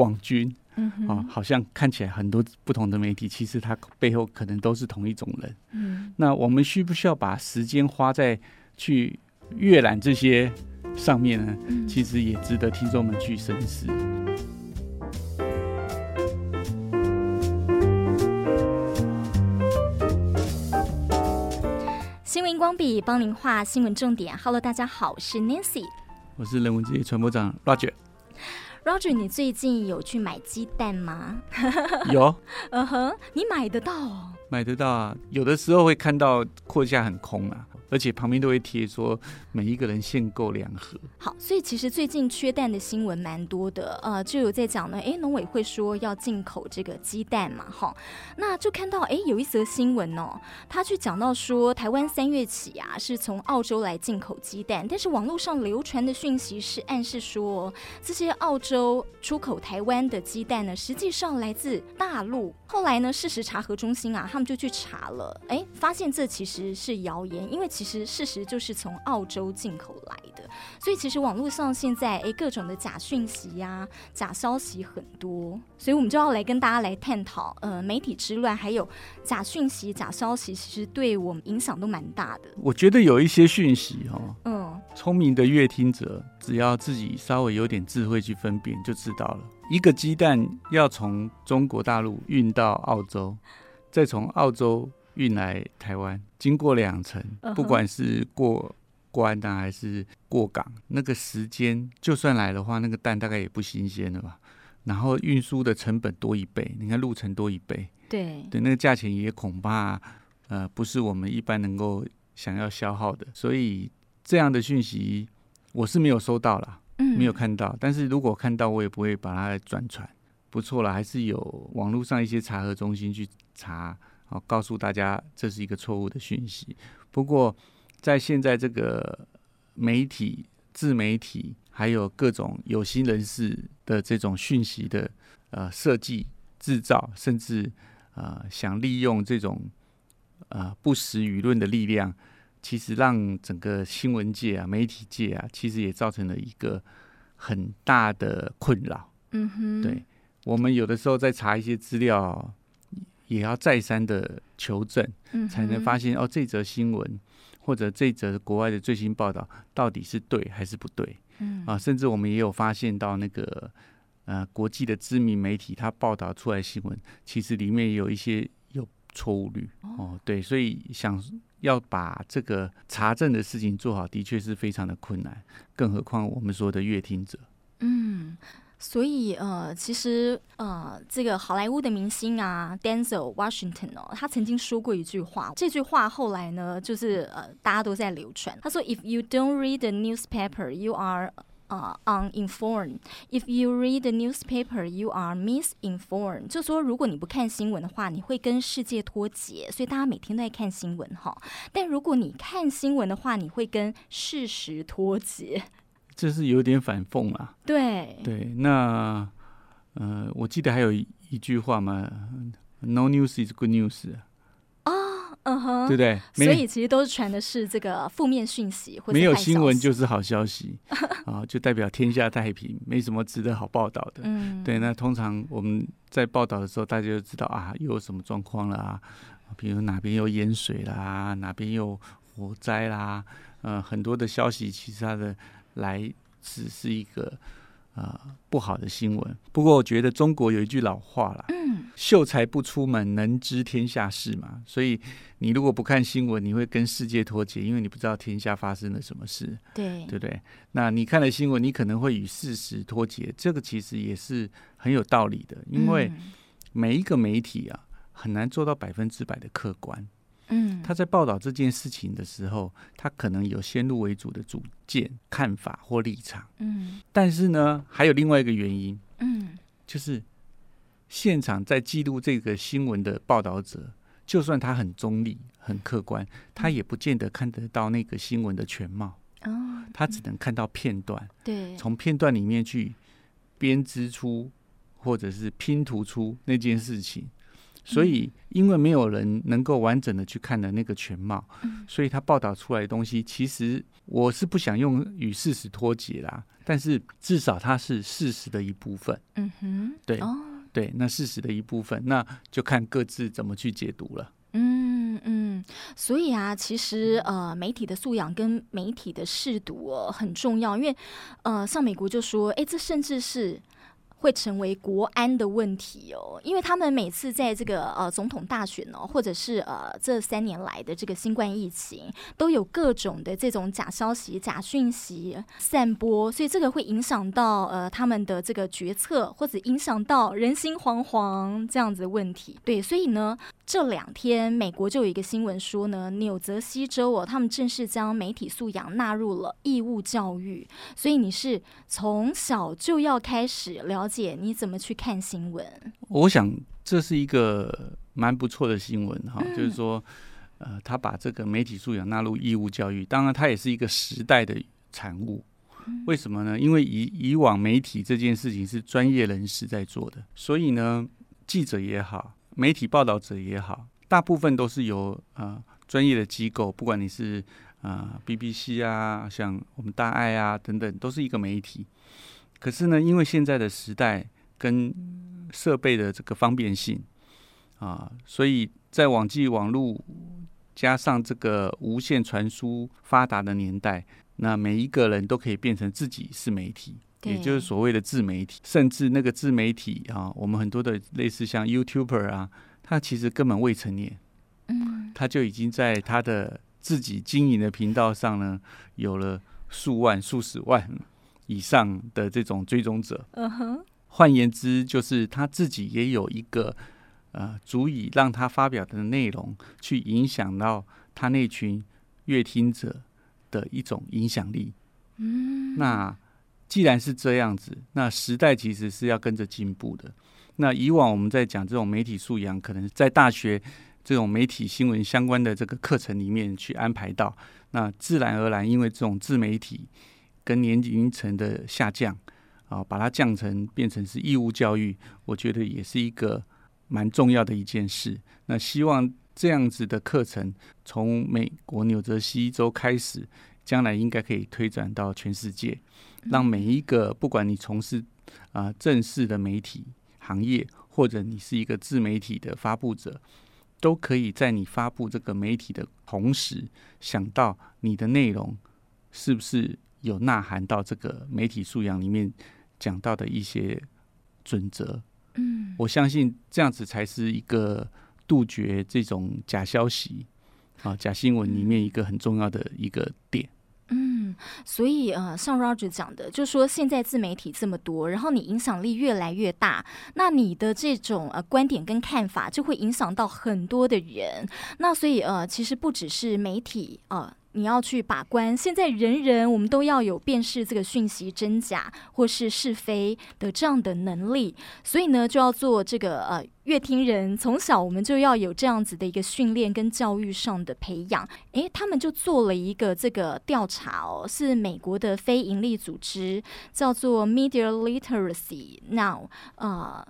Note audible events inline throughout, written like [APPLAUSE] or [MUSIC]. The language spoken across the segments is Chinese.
网军，啊，好像看起来很多不同的媒体，其实它背后可能都是同一种人。嗯，那我们需不需要把时间花在去阅览这些上面呢？嗯，其实也值得听众们去深思。新闻光笔帮您画新闻重点。Hello，大家好，我是 Nancy，我是人文职业传播长 Roger。Roger，你最近有去买鸡蛋吗？有，[LAUGHS] 嗯哼，你买得到哦？买得到啊，有的时候会看到货架很空啊。而且旁边都会贴说每一个人限购两盒。好，所以其实最近缺蛋的新闻蛮多的，呃，就有在讲呢。哎，农委会说要进口这个鸡蛋嘛，哈，那就看到哎有一则新闻哦，他去讲到说台湾三月起啊是从澳洲来进口鸡蛋，但是网络上流传的讯息是暗示说这些澳洲出口台湾的鸡蛋呢，实际上来自大陆。后来呢，事实查核中心啊，他们就去查了，哎，发现这其实是谣言，因为其实事实就是从澳洲进口来的，所以其实网络上现在诶各种的假讯息呀、啊、假消息很多，所以我们就要来跟大家来探讨，呃，媒体之乱还有假讯息、假消息，其实对我们影响都蛮大的。我觉得有一些讯息哦，嗯，聪明的乐听者只要自己稍微有点智慧去分辨，就知道了。一个鸡蛋要从中国大陆运到澳洲，再从澳洲运来台湾，经过两层，不管是过关啊还是过港，那个时间就算来的话，那个蛋大概也不新鲜了吧？然后运输的成本多一倍，你看路程多一倍，对对，那个价钱也恐怕呃不是我们一般能够想要消耗的，所以这样的讯息我是没有收到啦。没有看到，但是如果看到，我也不会把它转传。不错了，还是有网络上一些查核中心去查，好告诉大家这是一个错误的讯息。不过，在现在这个媒体、自媒体还有各种有心人士的这种讯息的呃设计、制造，甚至呃想利用这种呃不实舆论的力量。其实让整个新闻界啊、媒体界啊，其实也造成了一个很大的困扰。嗯哼，对，我们有的时候在查一些资料，也要再三的求证，才能发现哦，这则新闻或者这则国外的最新报道到底是对还是不对。嗯啊，甚至我们也有发现到那个呃国际的知名媒体，它报道出来的新闻，其实里面也有一些有错误率。哦，对，所以想。要把这个查证的事情做好，的确是非常的困难，更何况我们说的阅听者。嗯，所以呃，其实呃，这个好莱坞的明星啊，Denzel Washington 哦，他曾经说过一句话，这句话后来呢，就是呃，大家都在流传。他说：“If you don't read the newspaper, you are…… 啊、uh,，uninformed. If you read the newspaper, you are misinformed. 就说如果你不看新闻的话，你会跟世界脱节。所以大家每天都在看新闻哈。但如果你看新闻的话，你会跟事实脱节。这是有点反讽啊。对对，那呃，我记得还有一,一句话嘛，No news is good news。嗯哼，对不对？所以其实都是传的是这个负面讯息，没有新闻就是好消息 [LAUGHS] 啊，就代表天下太平，没什么值得好报道的。嗯，对。那通常我们在报道的时候，大家就知道啊，又有什么状况了啊，比如哪边又淹水啦，哪边又火灾啦，呃，很多的消息其实它的来只是一个。啊、呃，不好的新闻。不过我觉得中国有一句老话啦，嗯，秀才不出门，能知天下事嘛。所以你如果不看新闻，你会跟世界脱节，因为你不知道天下发生了什么事，对，对不对？那你看了新闻，你可能会与事实脱节，这个其实也是很有道理的，因为每一个媒体啊，很难做到百分之百的客观。嗯，他在报道这件事情的时候，他可能有先入为主的主见、看法或立场。嗯，但是呢，还有另外一个原因，嗯，就是现场在记录这个新闻的报道者，就算他很中立、很客观，他也不见得看得到那个新闻的全貌。哦，他只能看到片段。对，从片段里面去编织出或者是拼图出那件事情。所以因为没有人能够完整的去看的那个全貌，所以他报道出来的东西，其实我是不想用与事实脱节啦，但是至少它是事实的一部分。嗯哼，对，对，那事实的一部分，那就看各自怎么去解读了。嗯嗯，所以啊，其实呃，媒体的素养跟媒体的识读哦很重要，因为呃，像美国就说，哎，这甚至是。会成为国安的问题哦，因为他们每次在这个呃总统大选哦，或者是呃这三年来的这个新冠疫情，都有各种的这种假消息、假讯息散播，所以这个会影响到呃他们的这个决策，或者影响到人心惶惶这样子的问题。对，所以呢，这两天美国就有一个新闻说呢，纽泽西州哦，他们正式将媒体素养纳入了义务教育，所以你是从小就要开始了。姐，你怎么去看新闻？我想这是一个蛮不错的新闻哈，嗯、就是说，呃，他把这个媒体素养纳入义务教育，当然它也是一个时代的产物。嗯、为什么呢？因为以以往媒体这件事情是专业人士在做的，所以呢，记者也好，媒体报道者也好，大部分都是由呃专业的机构，不管你是啊、呃、BBC 啊，像我们大爱啊等等，都是一个媒体。可是呢，因为现在的时代跟设备的这个方便性啊，所以在网际网络加上这个无线传输发达的年代，那每一个人都可以变成自己是媒体，也就是所谓的自媒体。甚至那个自媒体啊，我们很多的类似像 YouTuber 啊，他其实根本未成年，嗯，他就已经在他的自己经营的频道上呢，有了数万、数十万。以上的这种追踪者，嗯哼，换言之，就是他自己也有一个呃，足以让他发表的内容去影响到他那群阅听者的一种影响力。嗯，那既然是这样子，那时代其实是要跟着进步的。那以往我们在讲这种媒体素养，可能在大学这种媒体新闻相关的这个课程里面去安排到，那自然而然，因为这种自媒体。跟年龄层的下降啊，把它降成变成是义务教育，我觉得也是一个蛮重要的一件事。那希望这样子的课程从美国纽泽西州开始，将来应该可以推展到全世界，让每一个不管你从事啊正式的媒体行业，或者你是一个自媒体的发布者，都可以在你发布这个媒体的同时，想到你的内容是不是。有呐喊到这个媒体素养里面讲到的一些准则，嗯，我相信这样子才是一个杜绝这种假消息啊、假新闻里面一个很重要的一个点。嗯，所以呃，像 Roger 讲的，就是说现在自媒体这么多，然后你影响力越来越大，那你的这种呃观点跟看法就会影响到很多的人。那所以呃，其实不只是媒体啊。呃你要去把关，现在人人我们都要有辨识这个讯息真假或是是非的这样的能力，所以呢，就要做这个呃阅听人，从小我们就要有这样子的一个训练跟教育上的培养。诶，他们就做了一个这个调查哦，是美国的非营利组织，叫做 Media Literacy Now、呃。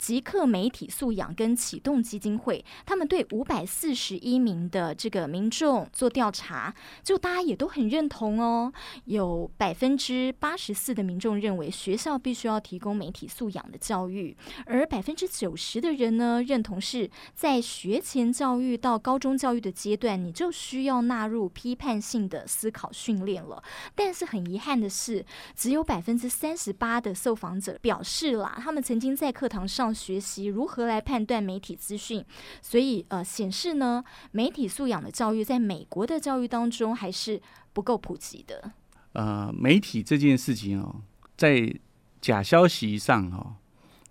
极客媒体素养跟启动基金会，他们对五百四十一名的这个民众做调查，就大家也都很认同哦。有百分之八十四的民众认为学校必须要提供媒体素养的教育，而百分之九十的人呢，认同是在学前教育到高中教育的阶段，你就需要纳入批判性的思考训练了。但是很遗憾的是，只有百分之三十八的受访者表示啦，他们曾经在课堂上。学习如何来判断媒体资讯，所以呃显示呢，媒体素养的教育在美国的教育当中还是不够普及的。呃，媒体这件事情哦，在假消息上哦，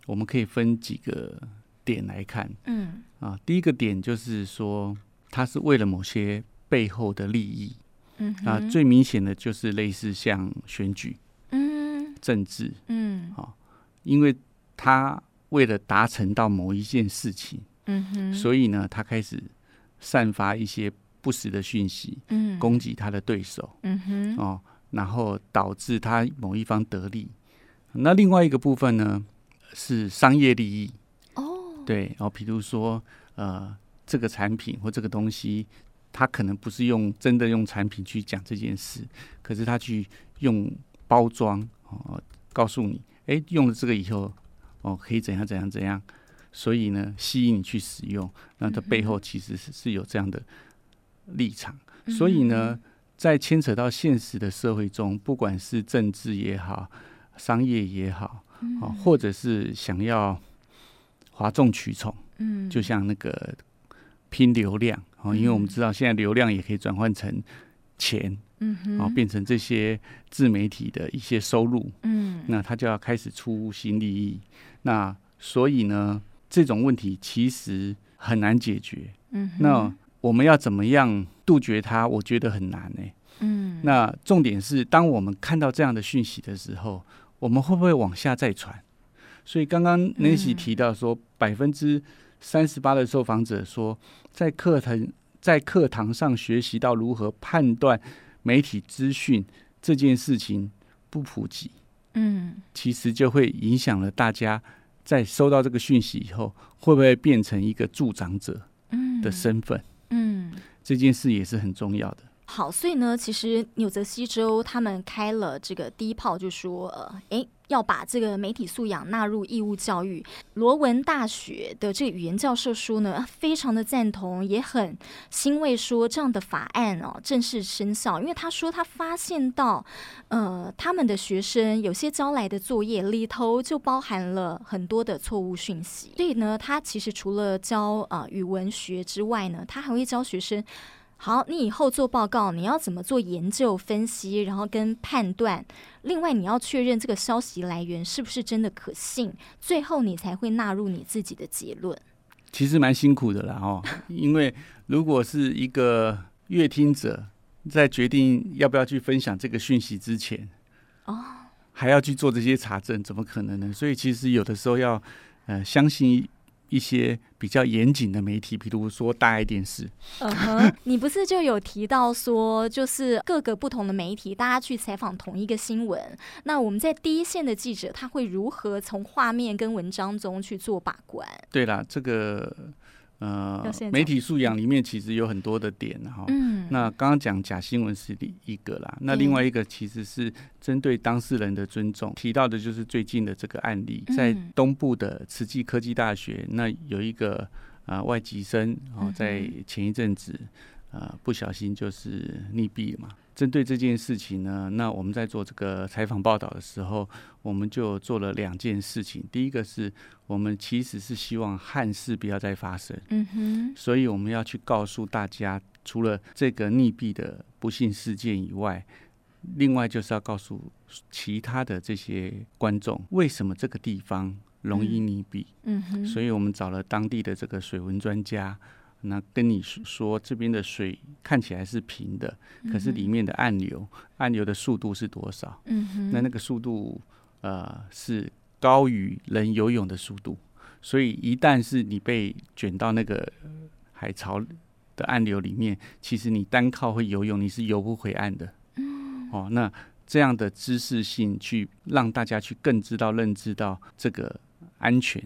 我们可以分几个点来看。嗯啊，第一个点就是说，它是为了某些背后的利益。嗯啊，最明显的就是类似像选举，嗯，政治，嗯，啊，因为它。为了达成到某一件事情，嗯哼，所以呢，他开始散发一些不实的讯息，嗯，攻击他的对手，嗯哼，哦，然后导致他某一方得利。那另外一个部分呢，是商业利益，哦，对，然后比如说呃，这个产品或这个东西，他可能不是用真的用产品去讲这件事，可是他去用包装哦，告诉你，哎，用了这个以后哦，可以怎样怎样怎样，所以呢，吸引你去使用，那它背后其实是是有这样的立场，所以呢。在牵扯到现实的社会中，不管是政治也好，商业也好，啊，或者是想要哗众取宠，嗯，就像那个拼流量啊，因为我们知道现在流量也可以转换成钱，嗯，啊，变成这些自媒体的一些收入，嗯，那他就要开始出新利益，那所以呢，这种问题其实很难解决，嗯，那。我们要怎么样杜绝它？我觉得很难呢、欸。嗯，那重点是，当我们看到这样的讯息的时候，我们会不会往下再传？所以刚刚 Nancy 提到说，百分之三十八的受访者说，在课堂在课堂上学习到如何判断媒体资讯这件事情不普及。嗯，其实就会影响了大家在收到这个讯息以后，会不会变成一个助长者的身份？嗯，这件事也是很重要的。好，所以呢，其实纽泽西州他们开了这个第一炮，就说，呃，诶，要把这个媒体素养纳入义务教育。罗文大学的这个语言教授说呢，非常的赞同，也很欣慰，说这样的法案哦正式生效，因为他说他发现到，呃，他们的学生有些交来的作业里头就包含了很多的错误讯息，所以呢，他其实除了教啊、呃、语文学之外呢，他还会教学生。好，你以后做报告，你要怎么做研究分析，然后跟判断。另外，你要确认这个消息来源是不是真的可信，最后你才会纳入你自己的结论。其实蛮辛苦的啦，哦，[LAUGHS] 因为如果是一个阅听者在决定要不要去分享这个讯息之前，哦，还要去做这些查证，怎么可能呢？所以，其实有的时候要呃相信。一些比较严谨的媒体，比如说大爱电视。嗯哼，你不是就有提到说，就是各个不同的媒体，大家去采访同一个新闻，那我们在第一线的记者，他会如何从画面跟文章中去做把关？对啦，这个。呃，媒体素养里面其实有很多的点哈。嗯。那刚刚讲假新闻是一个啦，那另外一个其实是针对当事人的尊重，提到的就是最近的这个案例，在东部的慈济科技大学，那有一个啊、呃、外籍生哦，在前一阵子啊、呃、不小心就是溺毙了嘛。针对这件事情呢，那我们在做这个采访报道的时候，我们就做了两件事情。第一个是我们其实是希望憾事不要再发生，嗯哼，所以我们要去告诉大家，除了这个溺毙的不幸事件以外，另外就是要告诉其他的这些观众，为什么这个地方容易溺毙，嗯哼，所以我们找了当地的这个水文专家。那跟你说，这边的水看起来是平的，可是里面的暗流，暗流的速度是多少？嗯哼，那那个速度呃是高于人游泳的速度，所以一旦是你被卷到那个海潮的暗流里面，其实你单靠会游泳你是游不回岸的。嗯，哦，那这样的知识性去让大家去更知道认知到这个安全。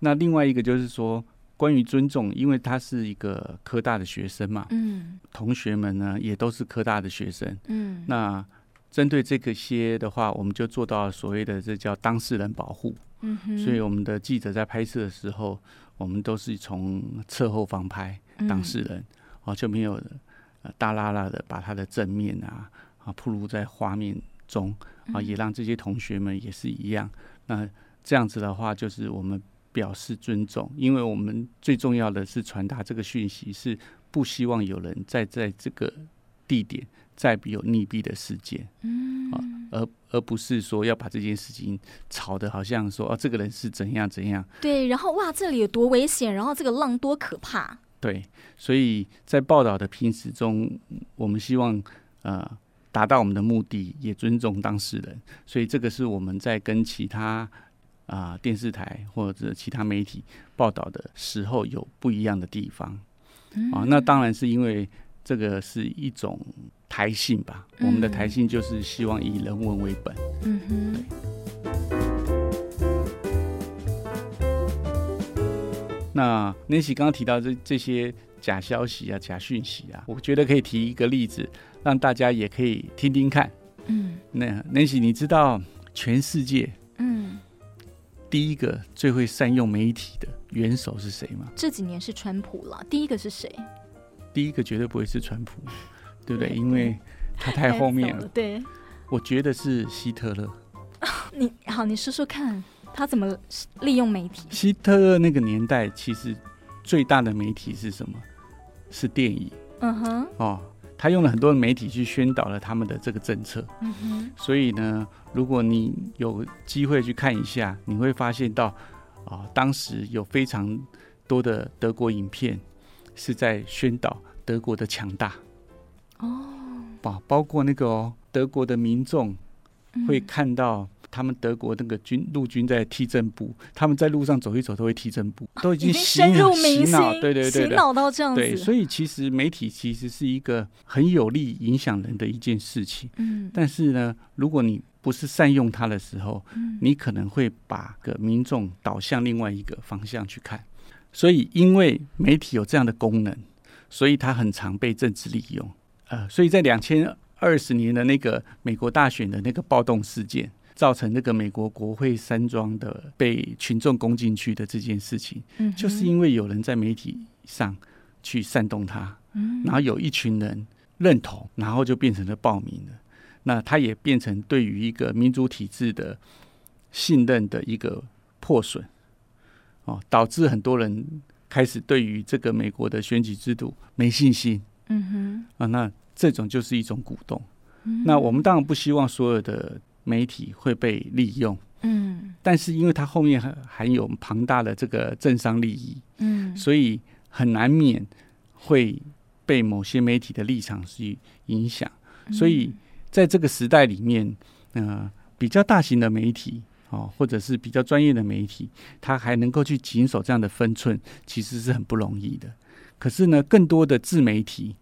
那另外一个就是说。关于尊重，因为他是一个科大的学生嘛，嗯，同学们呢也都是科大的学生，嗯，那针对这个些的话，我们就做到所谓的这叫当事人保护，嗯哼，所以我们的记者在拍摄的时候，我们都是从侧后方拍当事人，嗯、哦，就没有呃大拉拉的把他的正面啊啊暴露在画面中啊，也让这些同学们也是一样，那这样子的话，就是我们。表示尊重，因为我们最重要的是传达这个讯息，是不希望有人再在这个地点再有溺毙的事件，嗯，啊，而而不是说要把这件事情吵得好像说哦，这个人是怎样怎样，对，然后哇，这里有多危险，然后这个浪多可怕，对，所以在报道的平时中，我们希望呃达到我们的目的，也尊重当事人，所以这个是我们在跟其他。啊，电视台或者其他媒体报道的时候有不一样的地方，嗯、啊，那当然是因为这个是一种台性吧。嗯、我们的台性就是希望以人文为本。嗯哼，对。那 Nancy 刚刚提到这这些假消息啊、假讯息啊，我觉得可以提一个例子，让大家也可以听听看。嗯，那 Nancy，你知道全世界嗯第一个最会善用媒体的元首是谁吗？这几年是川普了。第一个是谁？第一个绝对不会是川普，对不对？因为他太后面了。了对，我觉得是希特勒。[LAUGHS] 你好，你说说看。他怎么利用媒体？希特勒那个年代，其实最大的媒体是什么？是电影。嗯哼。哦，他用了很多的媒体去宣导了他们的这个政策。所以呢，如果你有机会去看一下，你会发现到啊、哦，当时有非常多的德国影片是在宣导德国的强大。哦。包包括那个、哦、德国的民众会看到。他们德国那个军陆军在踢正步，他们在路上走一走都会踢正步，都已经洗深入民心，对对对，洗脑到这样子。对，所以其实媒体其实是一个很有利影响人的一件事情。嗯，但是呢，如果你不是善用它的时候，嗯，你可能会把个民众导向另外一个方向去看。所以，因为媒体有这样的功能，所以它很常被政治利用。呃，所以在两千二十年的那个美国大选的那个暴动事件。造成那个美国国会山庄的被群众攻进去的这件事情，嗯，就是因为有人在媒体上去煽动他，嗯，然后有一群人认同，然后就变成了暴民了。那他也变成对于一个民主体制的信任的一个破损，哦，导致很多人开始对于这个美国的选举制度没信心，嗯哼，啊，那这种就是一种鼓动。那我们当然不希望所有的。媒体会被利用，嗯，但是因为它后面还含有庞大的这个政商利益，嗯，所以很难免会被某些媒体的立场去影响。所以在这个时代里面，呃，比较大型的媒体哦，或者是比较专业的媒体，它还能够去谨守这样的分寸，其实是很不容易的。可是呢，更多的自媒体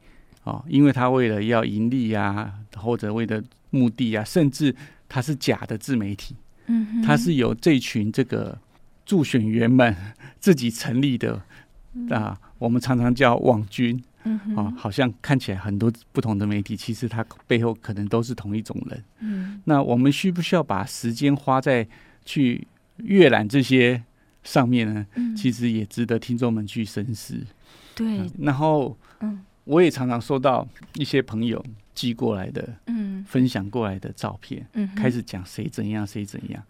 哦，因为他为了要盈利啊，或者为了目的啊，甚至它是假的自媒体，嗯，它是由这群这个助选员们 [LAUGHS] 自己成立的啊，我们常常叫网军，嗯啊，好像看起来很多不同的媒体，其实它背后可能都是同一种人，嗯，那我们需不需要把时间花在去阅览这些上面呢？其实也值得听众们去深思，对，然后，嗯，我也常常收到一些朋友。寄过来的，嗯，分享过来的照片，嗯，开始讲谁怎样谁怎样，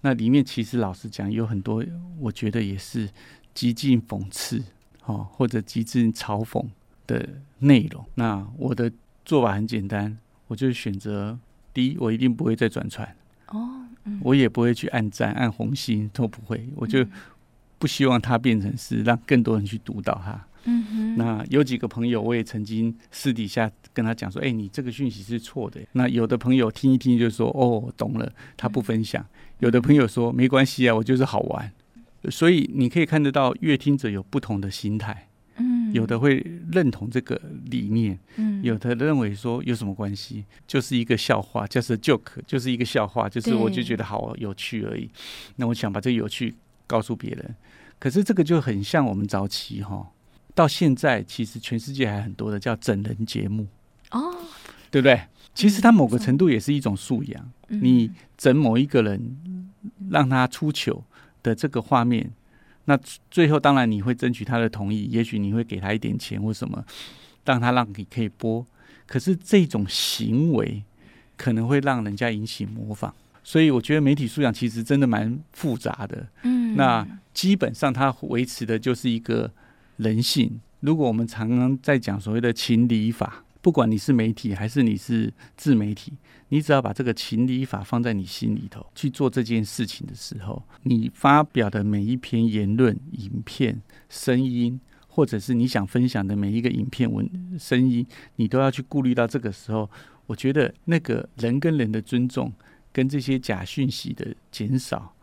那里面其实老实讲有很多，我觉得也是极尽讽刺，哦，或者极尽嘲讽的内容。那我的做法很简单，我就选择第一，我一定不会再转传，哦，嗯，我也不会去按赞、按红心，都不会，我就不希望它变成是让更多人去读到它。嗯哼，那有几个朋友，我也曾经私底下跟他讲说：“哎、欸，你这个讯息是错的。”那有的朋友听一听就说：“哦，懂了。”他不分享。有的朋友说：“没关系啊，我就是好玩。”所以你可以看得到，阅听者有不同的心态。嗯，有的会认同这个理念，嗯，有的认为说有什么关系，就是一个笑话，就是 joke，就是一个笑话，就是我就觉得好有趣而已。那我想把这个有趣告诉别人，可是这个就很像我们早期哈。到现在，其实全世界还很多的叫整人节目哦，对不对？其实它某个程度也是一种素养。你整某一个人，让他出糗的这个画面，那最后当然你会争取他的同意，也许你会给他一点钱或什么，让他让你可以播。可是这种行为可能会让人家引起模仿，所以我觉得媒体素养其实真的蛮复杂的。嗯，那基本上它维持的就是一个。人性，如果我们常常在讲所谓的情理法，不管你是媒体还是你是自媒体，你只要把这个情理法放在你心里头去做这件事情的时候，你发表的每一篇言论、影片、声音，或者是你想分享的每一个影片、文声音，你都要去顾虑到这个时候。我觉得那个人跟人的尊重，跟这些假讯息的减少，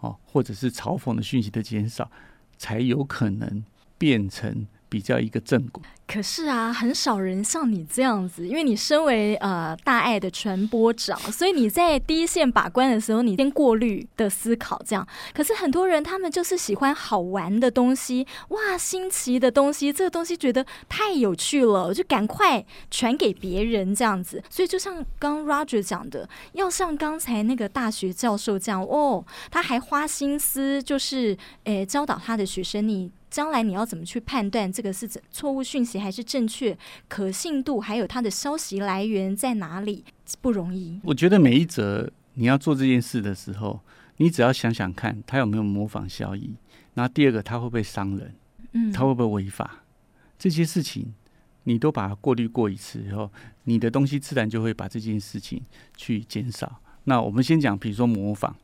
哦，或者是嘲讽的讯息的减少，才有可能。变成比较一个正果。可是啊，很少人像你这样子，因为你身为呃大爱的传播长，[LAUGHS] 所以你在第一线把关的时候，你先过滤的思考这样。可是很多人他们就是喜欢好玩的东西，哇，新奇的东西，这个东西觉得太有趣了，就赶快传给别人这样子。所以就像刚 Roger 讲的，要像刚才那个大学教授这样哦，他还花心思就是诶教导他的学生你。将来你要怎么去判断这个是错误讯息还是正确？可信度还有它的消息来源在哪里？不容易。我觉得每一则你要做这件事的时候，你只要想想看，它有没有模仿效益。然后第二个，它会不会伤人？嗯，它会不会违法？这些事情你都把它过滤过一次以后，你的东西自然就会把这件事情去减少。那我们先讲，比如说模仿。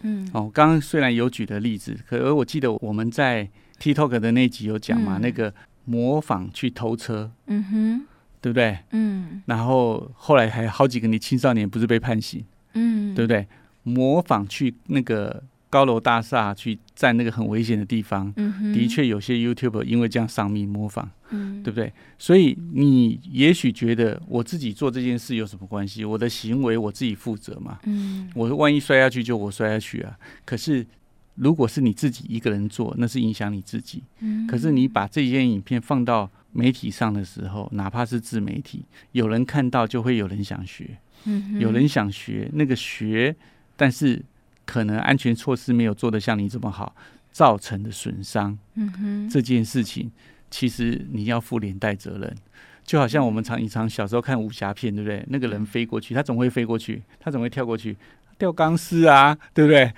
嗯，哦，刚刚虽然有举的例子，可而我记得我们在。TikTok 的那集有讲嘛？嗯、那个模仿去偷车，嗯哼，对不对？嗯，然后后来还有好几个你青少年不是被判刑，嗯，对不对？模仿去那个高楼大厦去占那个很危险的地方，嗯哼，的确有些 YouTuber 因为这样丧命模仿，嗯，对不对？所以你也许觉得我自己做这件事有什么关系？我的行为我自己负责嘛，嗯，我万一摔下去就我摔下去啊，可是。如果是你自己一个人做，那是影响你自己。嗯。可是你把这些影片放到媒体上的时候，哪怕是自媒体，有人看到就会有人想学。嗯。有人想学那个学，但是可能安全措施没有做得像你这么好，造成的损伤。嗯哼。这件事情其实你要负连带责任。就好像我们常以常小时候看武侠片，对不对？那个人飞过去，他总会飞过去，他总会跳过去，吊钢丝啊，对不对？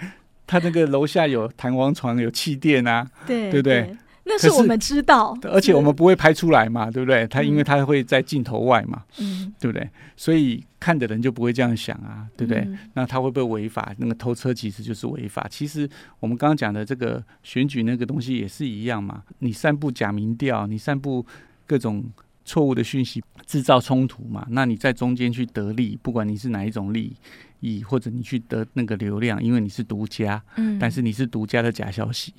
他那个楼下有弹簧床，有气垫啊，对，对不对？对，那是我们知道，而且我们不会拍出来嘛，对不对？他因为他会在镜头外嘛，嗯，对不对？所以看的人就不会这样想啊，对不对？嗯、那他会不会违法？那个偷车其实就是违法。其实我们刚刚讲的这个选举那个东西也是一样嘛，你散布假民调，你散布各种。错误的讯息制造冲突嘛？那你在中间去得利，不管你是哪一种利益，或者你去得那个流量，因为你是独家，嗯，但是你是独家的假消息，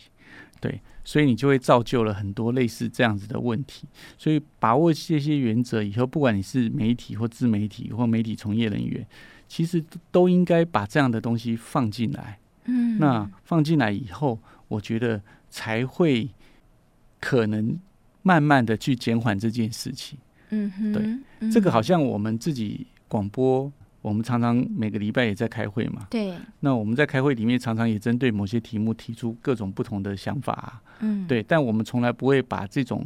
对，所以你就会造就了很多类似这样子的问题。所以把握这些原则以后，不管你是媒体或自媒体或媒体从业人员，其实都应该把这样的东西放进来。嗯，那放进来以后，我觉得才会可能。慢慢的去减缓这件事情，嗯哼，对，嗯、这个好像我们自己广播，我们常常每个礼拜也在开会嘛，对。那我们在开会里面常常也针对某些题目提出各种不同的想法、啊，嗯，对。但我们从来不会把这种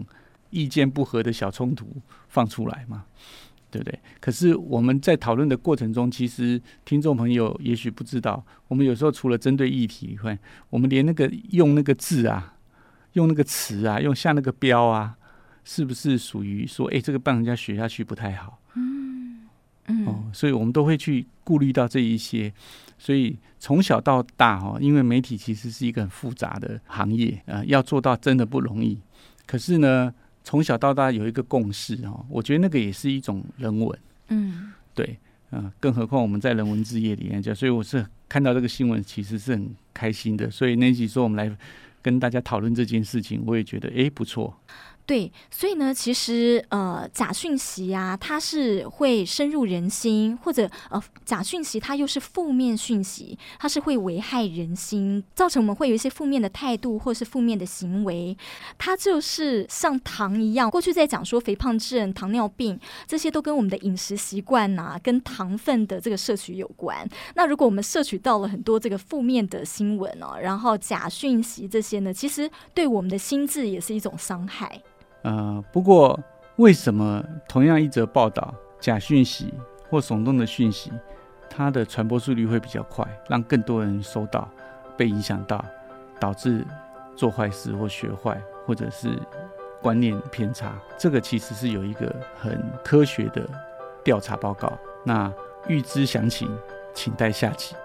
意见不合的小冲突放出来嘛，对不对？可是我们在讨论的过程中，其实听众朋友也许不知道，我们有时候除了针对议题以外，我们连那个用那个字啊。用那个词啊，用下那个标啊，是不是属于说，哎、欸，这个帮人家学下去不太好？嗯嗯，哦，所以我们都会去顾虑到这一些。所以从小到大哦，因为媒体其实是一个很复杂的行业啊、呃，要做到真的不容易。可是呢，从小到大有一个共识哦，我觉得那个也是一种人文。嗯，对，嗯、呃，更何况我们在人文之夜里面讲，所以我是看到这个新闻，其实是很开心的。所以那集说我们来。跟大家讨论这件事情，我也觉得诶不错。对，所以呢，其实呃，假讯息啊，它是会深入人心，或者呃，假讯息它又是负面讯息，它是会危害人心，造成我们会有一些负面的态度或是负面的行为。它就是像糖一样，过去在讲说肥胖症、糖尿病这些都跟我们的饮食习惯呐、跟糖分的这个摄取有关。那如果我们摄取到了很多这个负面的新闻哦，然后假讯息这些呢，其实对我们的心智也是一种伤害。呃，不过为什么同样一则报道，假讯息或耸动的讯息，它的传播速率会比较快，让更多人收到，被影响到，导致做坏事或学坏，或者是观念偏差？这个其实是有一个很科学的调查报告。那欲知详情，请待下集。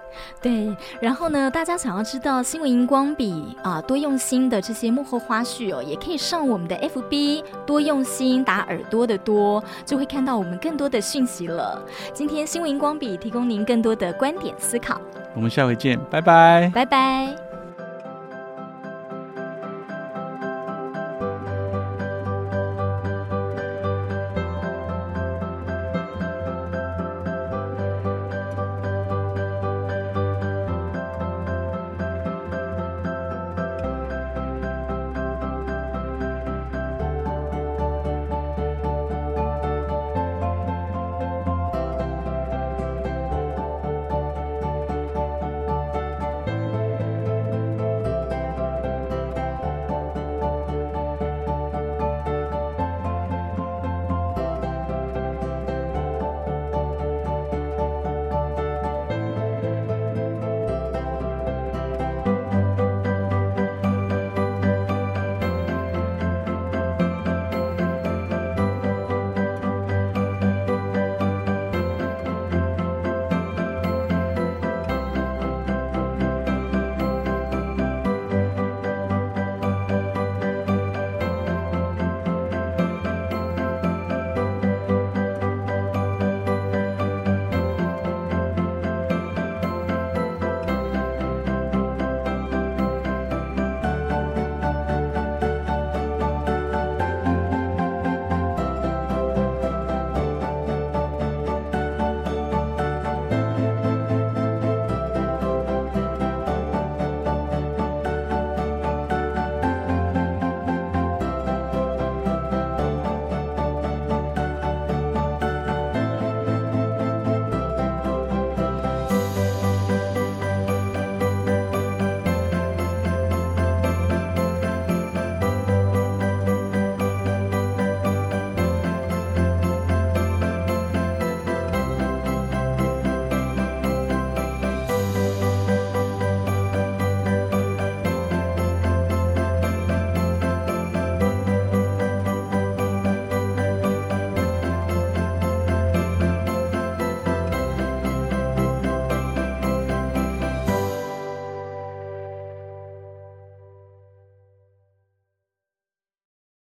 对，然后呢，大家想要知道新闻荧光笔啊多用心的这些幕后花絮哦，也可以上我们的 FB 多用心打耳朵的多，就会看到我们更多的讯息了。今天新闻荧光笔提供您更多的观点思考，我们下回见，拜拜，拜拜。